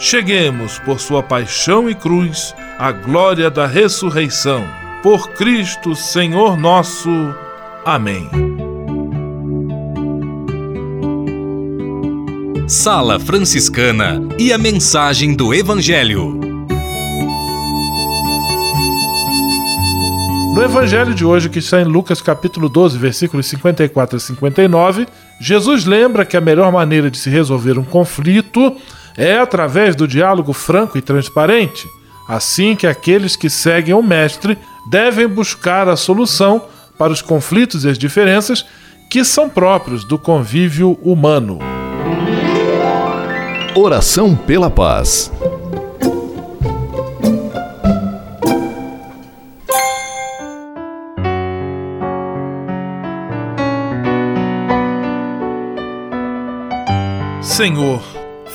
cheguemos, por sua paixão e cruz, à glória da ressurreição. Por Cristo, Senhor nosso. Amém. Sala Franciscana e a mensagem do Evangelho. No evangelho de hoje, que está em Lucas capítulo 12, versículos 54 a 59, Jesus lembra que a melhor maneira de se resolver um conflito é através do diálogo franco e transparente. Assim que aqueles que seguem o mestre devem buscar a solução para os conflitos e as diferenças que são próprios do convívio humano. Oração pela paz. Senhor,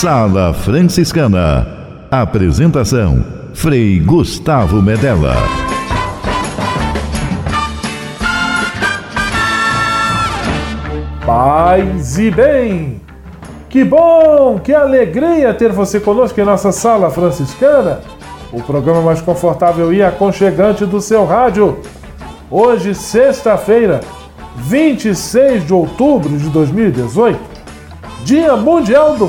Sala Franciscana. Apresentação: Frei Gustavo Medella. Paz e bem! Que bom, que alegria ter você conosco em nossa Sala Franciscana, o programa mais confortável e aconchegante do seu rádio. Hoje, sexta-feira, 26 de outubro de 2018, Dia Mundial do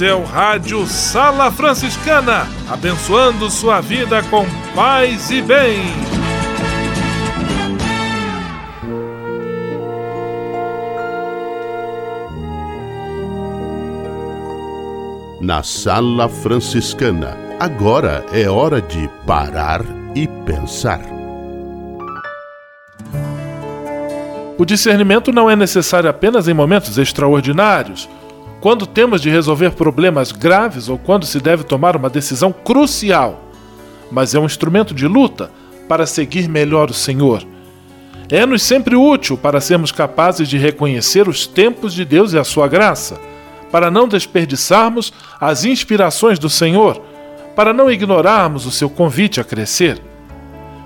O seu rádio Sala Franciscana, abençoando sua vida com paz e bem. Na Sala Franciscana, agora é hora de parar e pensar. O discernimento não é necessário apenas em momentos extraordinários, quando temos de resolver problemas graves ou quando se deve tomar uma decisão crucial, mas é um instrumento de luta para seguir melhor o Senhor. É-nos sempre útil para sermos capazes de reconhecer os tempos de Deus e a sua graça, para não desperdiçarmos as inspirações do Senhor, para não ignorarmos o seu convite a crescer.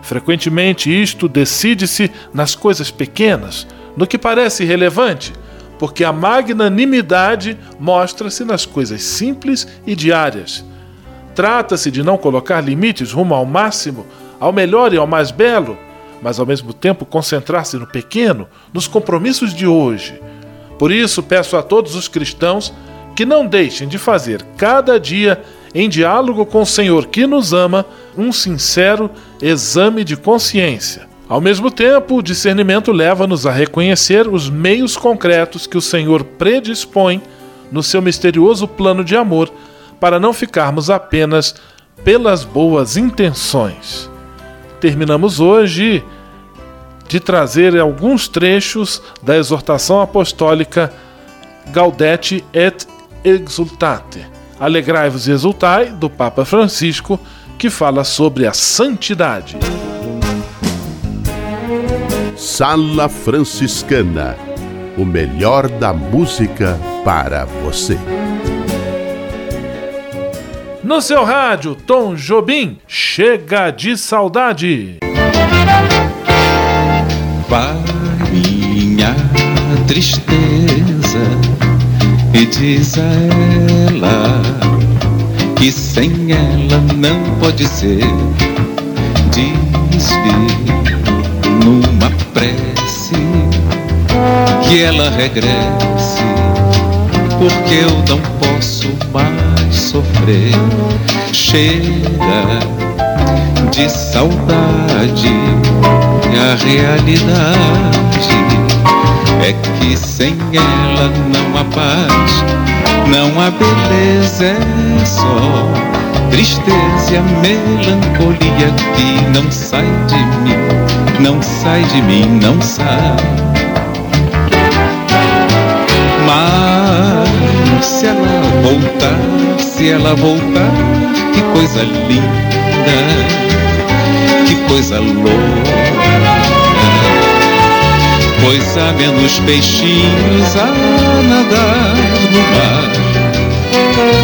Frequentemente isto decide-se nas coisas pequenas, no que parece irrelevante, porque a magnanimidade mostra-se nas coisas simples e diárias. Trata-se de não colocar limites rumo ao máximo, ao melhor e ao mais belo, mas ao mesmo tempo concentrar-se no pequeno, nos compromissos de hoje. Por isso, peço a todos os cristãos que não deixem de fazer cada dia em diálogo com o Senhor que nos ama, um sincero exame de consciência. Ao mesmo tempo, o discernimento leva-nos a reconhecer os meios concretos que o Senhor predispõe no seu misterioso plano de amor, para não ficarmos apenas pelas boas intenções. Terminamos hoje de trazer alguns trechos da exortação apostólica Gaudete et Exultate Alegrai-vos e exultai, do Papa Francisco, que fala sobre a santidade. Sala Franciscana o melhor da música para você. No seu rádio, Tom Jobim, chega de saudade. Vai minha tristeza e diz a ela que sem ela não pode ser. Diz-lhe numa prece que ela regresse, porque eu não posso mais sofrer. Chega de saudade, a realidade é que sem ela não há paz, não há beleza, é só tristeza e a melancolia que não sai de mim, não sai de mim, não sai. Mas se ela voltar, se ela voltar, que coisa linda, que coisa louca pois há menos peixinhos a nadar no mar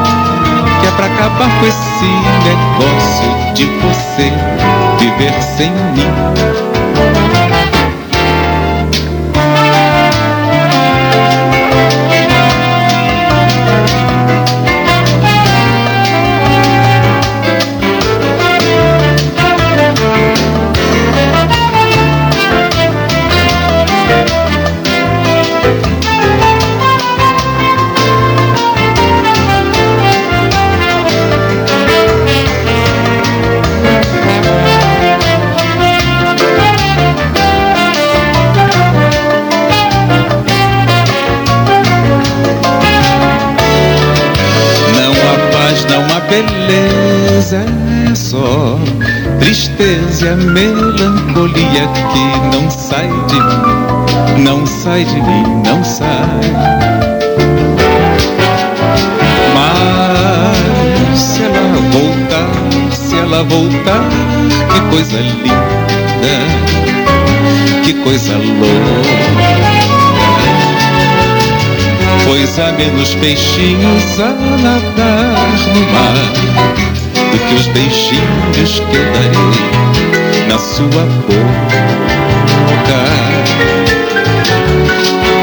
Que é pra acabar com esse negócio de você viver sem mim. Beleza é só tristeza a melancolia que não sai de mim, não sai de mim, não sai. Mas se ela voltar, se ela voltar, que coisa linda, que coisa louca pois há menos peixinhos a nadar no mar do que os beijinhos que eu darei na sua boca.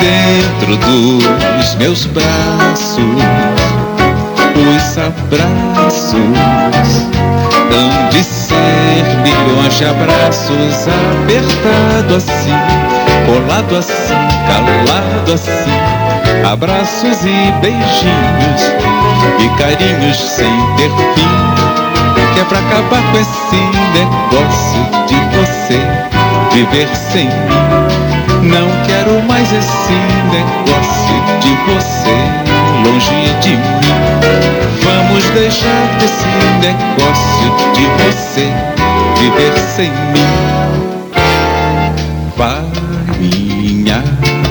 Dentro dos meus braços, os abraços hão de ser milhões de abraços apertado assim, colado assim, calado assim abraços e beijinhos e carinhos sem ter fim. Que é pra acabar com esse negócio de você viver sem mim. Não quero mais esse negócio de você longe de mim. Vamos deixar esse negócio de você viver sem mim. Vai minha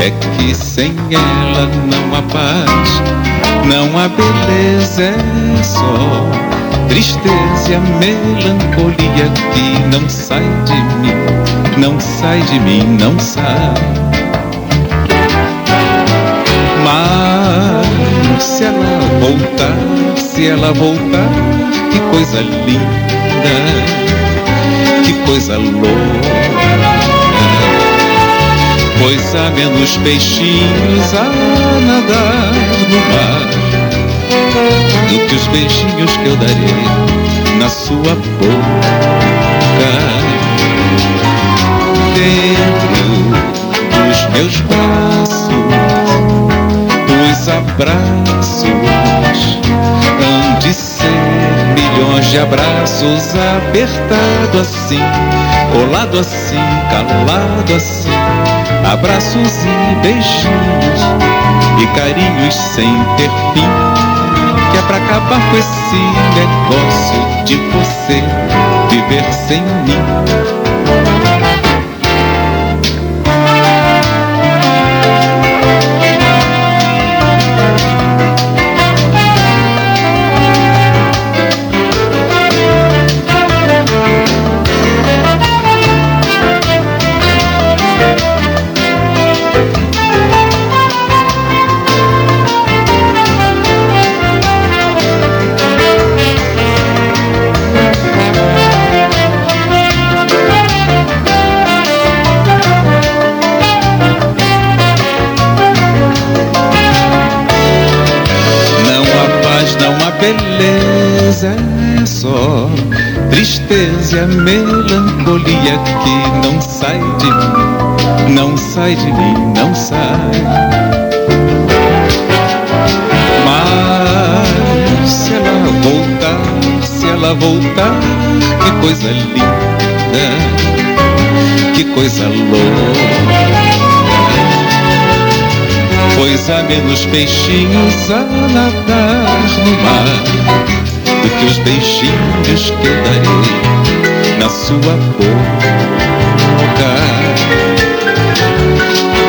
é que sem ela não há paz, não há beleza, é só tristeza e a melancolia que não sai de mim, não sai de mim, não sai. Mas se ela voltar, se ela voltar, que coisa linda, que coisa louca pois há menos peixinhos a nadar no mar do que os beijinhos que eu darei na sua boca. Dentro dos meus braços, os abraços hão de ser milhões de abraços apertado assim, colado assim, calado assim abraços e beijinhos e carinhos sem ter fim. Que é pra acabar com esse negócio de você viver sem mim. Tristeza e a melancolia que não sai de mim, não sai de mim, não sai. Mas se ela voltar, se ela voltar, que coisa linda, que coisa louca. Pois há menos peixinhos a nadar no mar do que os beijinhos que eu darei na sua boca.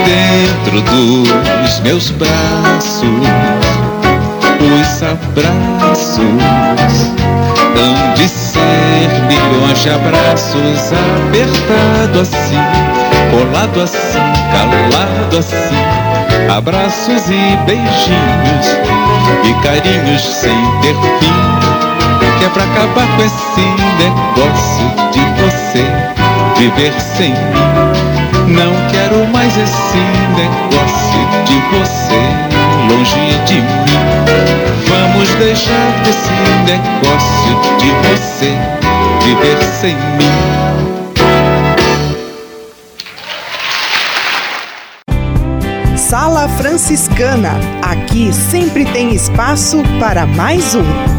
Dentro dos meus braços, os abraços hão de ser milhões de abraços apertado assim, colado assim, calado assim, abraços e beijinhos e carinhos sem ter fim que é pra acabar com esse negócio de você viver sem mim. Não quero mais esse negócio de você longe de mim. Vamos deixar desse negócio de você viver sem mim. Sala Franciscana. Aqui sempre tem espaço para mais um.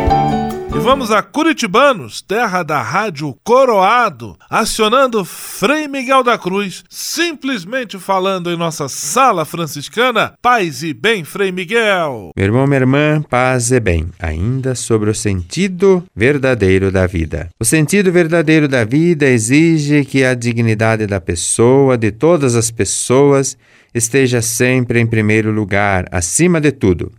Vamos a Curitibanos, terra da rádio Coroado, acionando Frei Miguel da Cruz, simplesmente falando em nossa sala franciscana. Paz e bem, Frei Miguel. Meu irmão, minha irmã, paz e bem. Ainda sobre o sentido verdadeiro da vida. O sentido verdadeiro da vida exige que a dignidade da pessoa, de todas as pessoas, esteja sempre em primeiro lugar, acima de tudo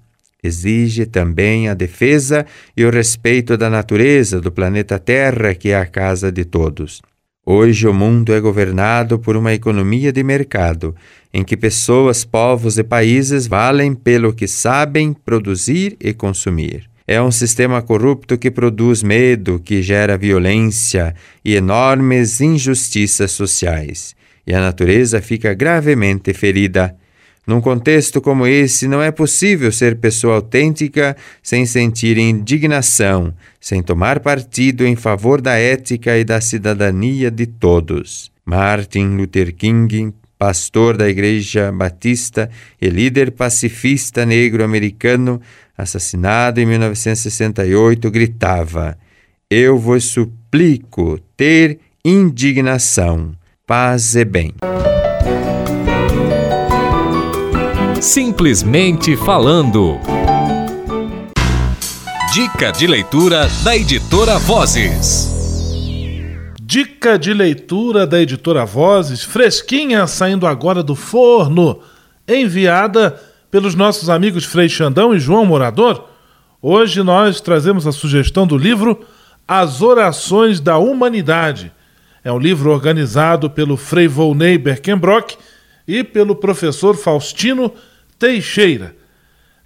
exige também a defesa e o respeito da natureza do planeta Terra, que é a casa de todos. Hoje o mundo é governado por uma economia de mercado, em que pessoas, povos e países valem pelo que sabem produzir e consumir. É um sistema corrupto que produz medo, que gera violência e enormes injustiças sociais. E a natureza fica gravemente ferida num contexto como esse, não é possível ser pessoa autêntica sem sentir indignação, sem tomar partido em favor da ética e da cidadania de todos. Martin Luther King, pastor da Igreja Batista e líder pacifista negro-americano, assassinado em 1968, gritava: Eu vos suplico ter indignação, paz e bem. Simplesmente falando. Dica de leitura da editora Vozes. Dica de leitura da editora Vozes, fresquinha, saindo agora do forno, enviada pelos nossos amigos Frei Xandão e João Morador. Hoje nós trazemos a sugestão do livro As Orações da Humanidade. É um livro organizado pelo Frei Volney Berkenbrock e pelo professor Faustino Teixeira.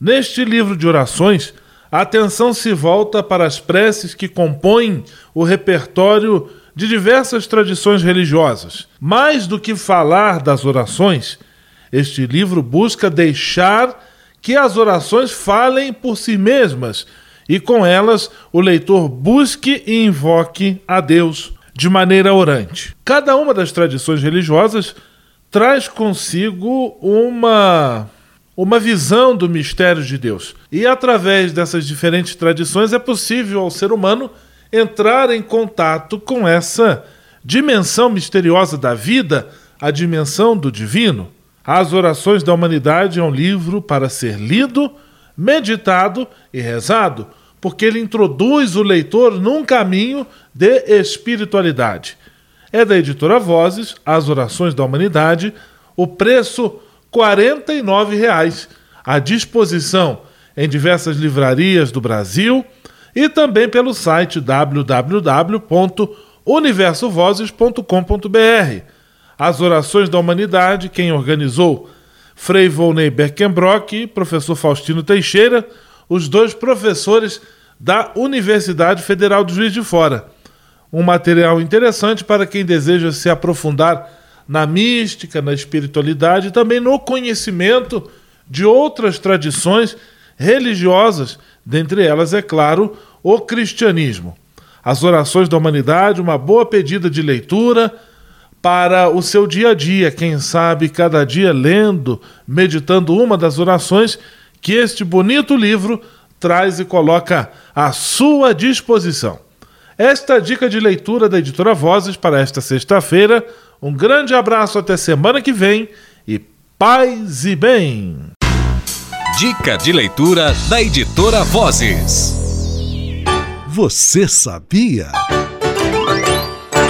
Neste livro de orações, a atenção se volta para as preces que compõem o repertório de diversas tradições religiosas. Mais do que falar das orações, este livro busca deixar que as orações falem por si mesmas e com elas o leitor busque e invoque a Deus de maneira orante. Cada uma das tradições religiosas traz consigo uma uma visão do mistério de Deus. E através dessas diferentes tradições é possível ao ser humano entrar em contato com essa dimensão misteriosa da vida, a dimensão do divino. As Orações da Humanidade é um livro para ser lido, meditado e rezado, porque ele introduz o leitor num caminho de espiritualidade. É da editora Vozes, As Orações da Humanidade. O preço R$ 49,00 à disposição em diversas livrarias do Brasil e também pelo site www.universovozes.com.br. As Orações da Humanidade, quem organizou? Frei Volney Beckenbrock e professor Faustino Teixeira, os dois professores da Universidade Federal de Juiz de Fora. Um material interessante para quem deseja se aprofundar na mística, na espiritualidade e também no conhecimento de outras tradições religiosas, dentre elas, é claro, o cristianismo. As orações da humanidade, uma boa pedida de leitura para o seu dia a dia, quem sabe cada dia lendo, meditando uma das orações que este bonito livro traz e coloca à sua disposição. Esta dica de leitura da editora Vozes para esta sexta-feira. Um grande abraço até semana que vem e paz e bem. Dica de leitura da editora Vozes. Você sabia?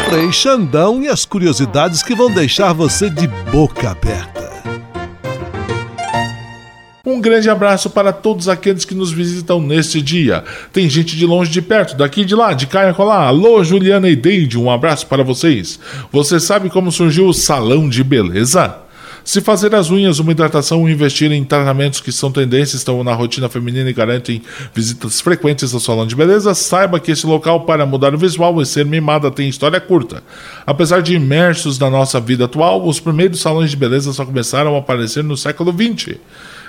Frei Xandão e as curiosidades que vão deixar você de boca aberta. Um grande abraço para todos aqueles que nos visitam neste dia. Tem gente de longe de perto, daqui de lá, de cá e. Alô, Juliana e Deide, um abraço para vocês. Você sabe como surgiu o salão de beleza? Se fazer as unhas, uma hidratação ou investir em tratamentos que são tendências estão na rotina feminina e garantem visitas frequentes ao salão de beleza, saiba que esse local para mudar o visual e ser mimada tem história curta. Apesar de imersos na nossa vida atual, os primeiros salões de beleza só começaram a aparecer no século XX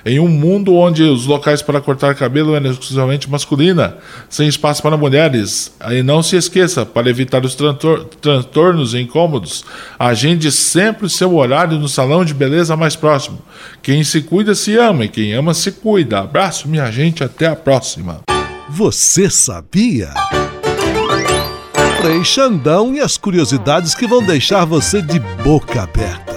em um mundo onde os locais para cortar cabelo eram exclusivamente masculina, sem espaço para mulheres. E não se esqueça, para evitar os transtornos e incômodos, agende sempre seu horário no salão de beleza mais próximo. Quem se cuida se ama e quem ama se cuida. Abraço, minha gente, até a próxima. Você sabia? Frei Xandão e as curiosidades que vão deixar você de boca aberta.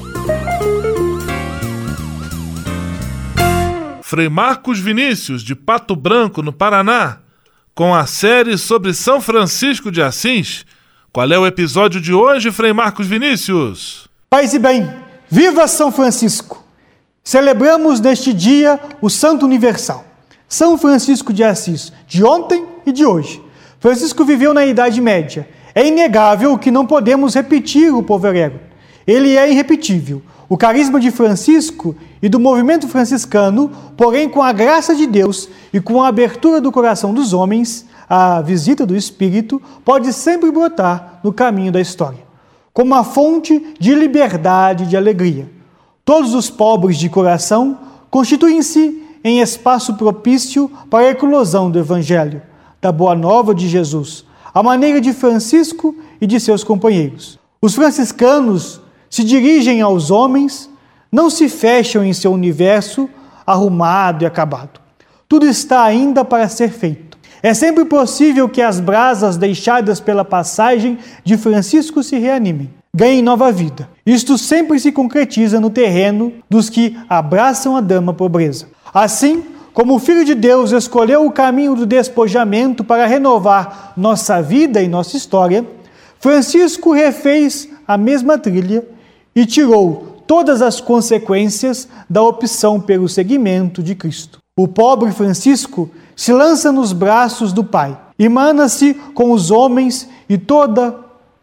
Frei Marcos Vinícius, de Pato Branco, no Paraná, com a série sobre São Francisco de Assis. Qual é o episódio de hoje, Frei Marcos Vinícius? Paz e bem, viva São Francisco! Celebramos neste dia o Santo Universal, São Francisco de Assis, de ontem e de hoje. Francisco viveu na Idade Média. É inegável que não podemos repetir o povo Ele é irrepetível. O carisma de Francisco e do movimento franciscano, porém, com a graça de Deus e com a abertura do coração dos homens, a visita do Espírito pode sempre brotar no caminho da história, como uma fonte de liberdade e de alegria. Todos os pobres de coração constituem-se em espaço propício para a eclosão do Evangelho, da Boa Nova de Jesus, à maneira de Francisco e de seus companheiros. Os franciscanos se dirigem aos homens, não se fecham em seu universo arrumado e acabado. Tudo está ainda para ser feito. É sempre possível que as brasas deixadas pela passagem de Francisco se reanimem, ganhem nova vida. Isto sempre se concretiza no terreno dos que abraçam a dama pobreza. Assim, como o Filho de Deus escolheu o caminho do despojamento para renovar nossa vida e nossa história, Francisco refez a mesma trilha e tirou todas as consequências da opção pelo seguimento de Cristo. O pobre Francisco se lança nos braços do Pai, emana-se com os homens e toda a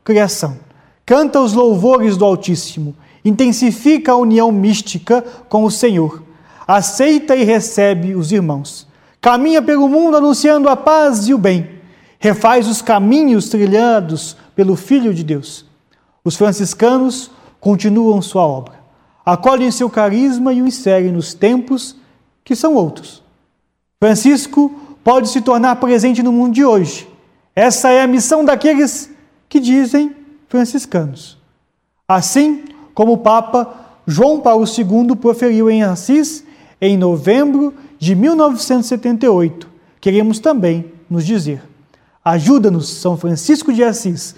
criação, canta os louvores do Altíssimo, intensifica a união mística com o Senhor, aceita e recebe os irmãos, caminha pelo mundo anunciando a paz e o bem, refaz os caminhos trilhados pelo Filho de Deus. Os franciscanos continuam sua obra, acolhem seu carisma e o inserem nos tempos que são outros. Francisco pode se tornar presente no mundo de hoje. Essa é a missão daqueles que dizem franciscanos. Assim como o Papa João Paulo II proferiu em Assis em novembro de 1978, queremos também nos dizer: ajuda-nos, São Francisco de Assis,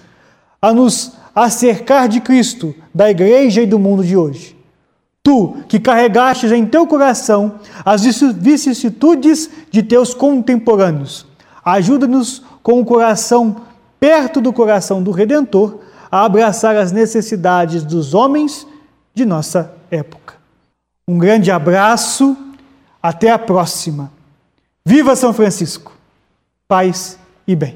a nos acercar de Cristo, da igreja e do mundo de hoje Tu, que carregastes em teu coração as vicissitudes de teus contemporâneos, ajuda-nos com o coração perto do coração do Redentor a abraçar as necessidades dos homens de nossa época. Um grande abraço, até a próxima. Viva São Francisco! Paz e bem.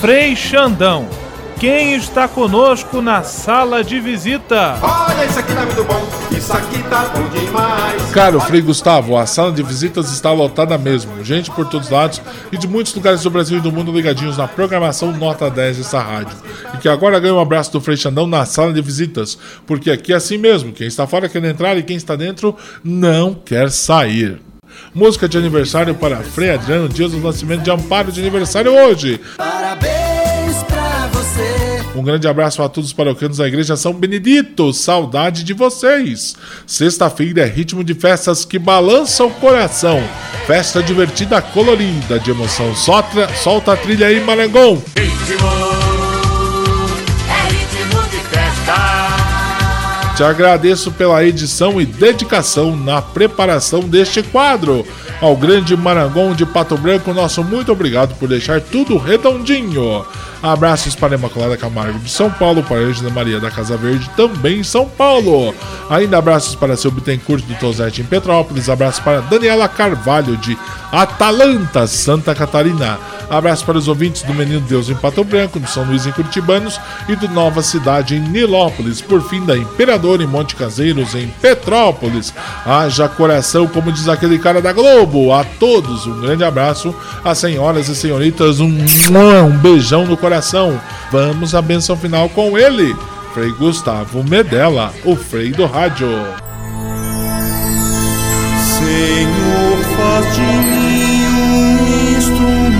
Frei Xandão, quem está conosco na sala de visita. Olha, isso aqui tá muito bom, isso aqui tá bom demais. Caro Frei Gustavo, a sala de visitas está lotada mesmo. Gente por todos os lados e de muitos lugares do Brasil e do mundo ligadinhos na programação Nota 10 dessa rádio. E que agora ganha um abraço do Frei Xandão na sala de visitas, porque aqui é assim mesmo. Quem está fora quer entrar e quem está dentro não quer sair. Música de aniversário para Frei Adriano, dias do nascimento de Amparo de aniversário hoje. Parabéns! Um grande abraço a todos os paroquianos da Igreja São Benedito. Saudade de vocês. Sexta-feira é ritmo de festas que balançam o coração. Festa divertida, colorida, de emoção. Solta, solta a trilha aí, Marangon. Ritmo, agradeço pela edição e dedicação na preparação deste quadro. Ao grande Marangon de Pato Branco, nosso muito obrigado por deixar tudo redondinho. Abraços para Imaculada Camargo de São Paulo, para Angela Maria da Casa Verde, também em São Paulo. Ainda abraços para seu Bittencourt do Tosete em Petrópolis. Abraços para Daniela Carvalho de Atalanta, Santa Catarina. Abraço para os ouvintes do Menino Deus em Pato Branco, do São Luís em Curitibanos e do Nova Cidade em Nilópolis. Por fim, da Imperador em Monte Caseiros, em Petrópolis. Haja coração, como diz aquele cara da Globo. A todos um grande abraço. Às senhoras e senhoritas, um, um beijão no coração. Vamos à benção final com ele. Frei Gustavo Medella, o Frei do Rádio. Senhor, faz de mim um instrumento